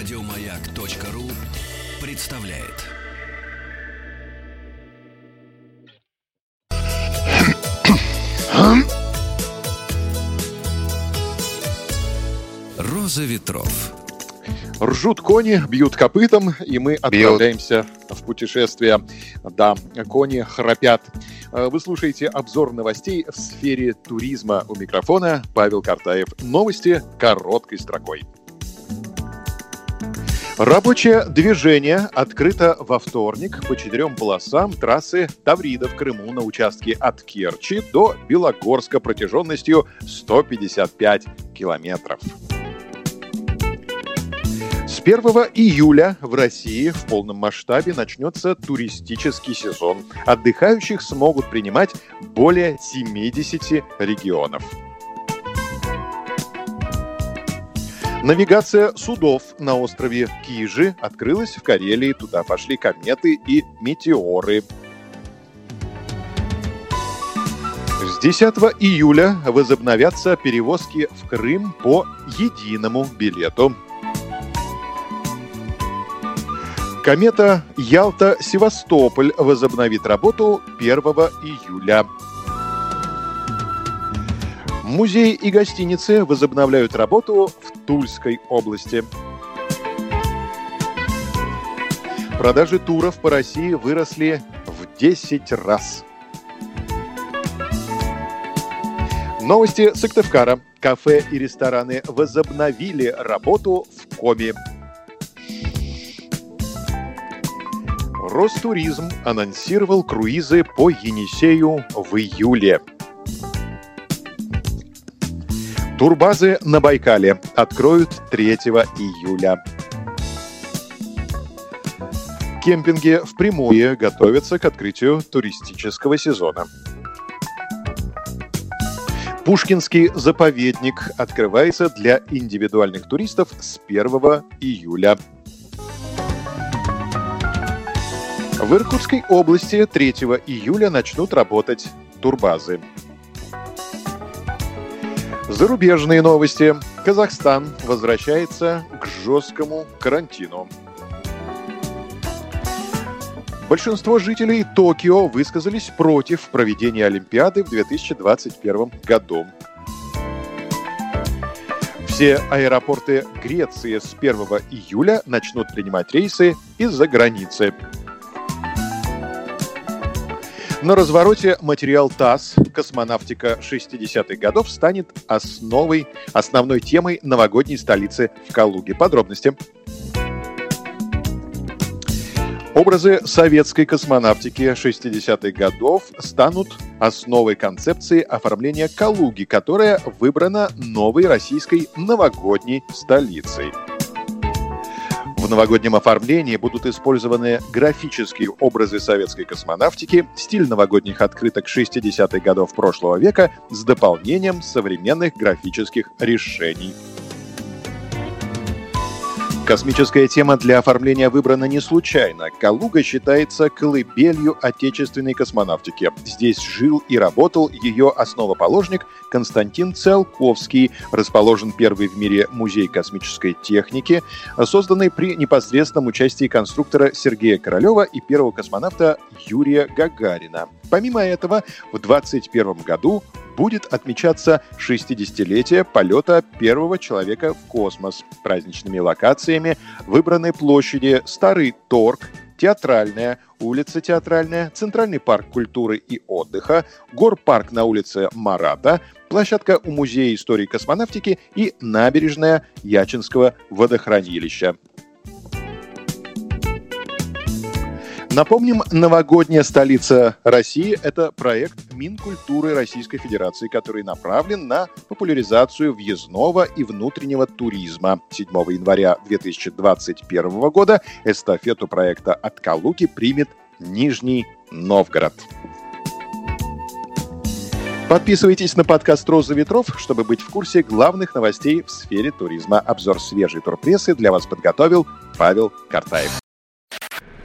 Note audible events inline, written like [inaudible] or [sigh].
Радиомаяк.ру представляет. [coughs] Роза ветров. Ржут кони, бьют копытом, и мы отправляемся в путешествие. Да, кони храпят. Э, Вы слушаете обзор новостей в сфере туризма. У микрофона Павел Картаев. Новости короткой строкой. Рабочее движение открыто во вторник по четырем полосам трассы Таврида в Крыму на участке от Керчи до Белогорска протяженностью 155 километров. С 1 июля в России в полном масштабе начнется туристический сезон. Отдыхающих смогут принимать более 70 регионов. Навигация судов на острове Кижи открылась в Карелии. Туда пошли кометы и метеоры. С 10 июля возобновятся перевозки в Крым по единому билету. Комета Ялта-Севастополь возобновит работу 1 июля. Музей и гостиницы возобновляют работу Тульской области. Продажи туров по России выросли в 10 раз. Новости Сыктывкара. Кафе и рестораны возобновили работу в Коми. Ростуризм анонсировал круизы по Енисею в июле. Турбазы на Байкале откроют 3 июля. Кемпинги в Приморье готовятся к открытию туристического сезона. Пушкинский заповедник открывается для индивидуальных туристов с 1 июля. В Иркутской области 3 июля начнут работать турбазы. Зарубежные новости. Казахстан возвращается к жесткому карантину. Большинство жителей Токио высказались против проведения Олимпиады в 2021 году. Все аэропорты Греции с 1 июля начнут принимать рейсы из-за границы. На развороте материал ТАСС «Космонавтика 60-х годов» станет основой, основной темой новогодней столицы в Калуге. Подробности. Образы советской космонавтики 60-х годов станут основой концепции оформления Калуги, которая выбрана новой российской новогодней столицей. Новогоднем оформлении будут использованы графические образы советской космонавтики, стиль новогодних открыток 60-х годов прошлого века с дополнением современных графических решений. Космическая тема для оформления выбрана не случайно. Калуга считается колыбелью отечественной космонавтики. Здесь жил и работал ее основоположник Константин Циолковский. Расположен первый в мире музей космической техники, созданный при непосредственном участии конструктора Сергея Королева и первого космонавта Юрия Гагарина. Помимо этого, в 2021 году будет отмечаться 60-летие полета первого человека в космос. Праздничными локациями выбраны площади Старый Торг, Театральная, улица Театральная, Центральный парк культуры и отдыха, Горпарк на улице Марата, площадка у Музея истории космонавтики и набережная Ячинского водохранилища. Напомним, новогодняя столица России – это проект Минкультуры Российской Федерации, который направлен на популяризацию въездного и внутреннего туризма. 7 января 2021 года эстафету проекта от Калуги примет Нижний Новгород. Подписывайтесь на подкаст «Роза ветров», чтобы быть в курсе главных новостей в сфере туризма. Обзор свежей турпрессы для вас подготовил Павел Картаев.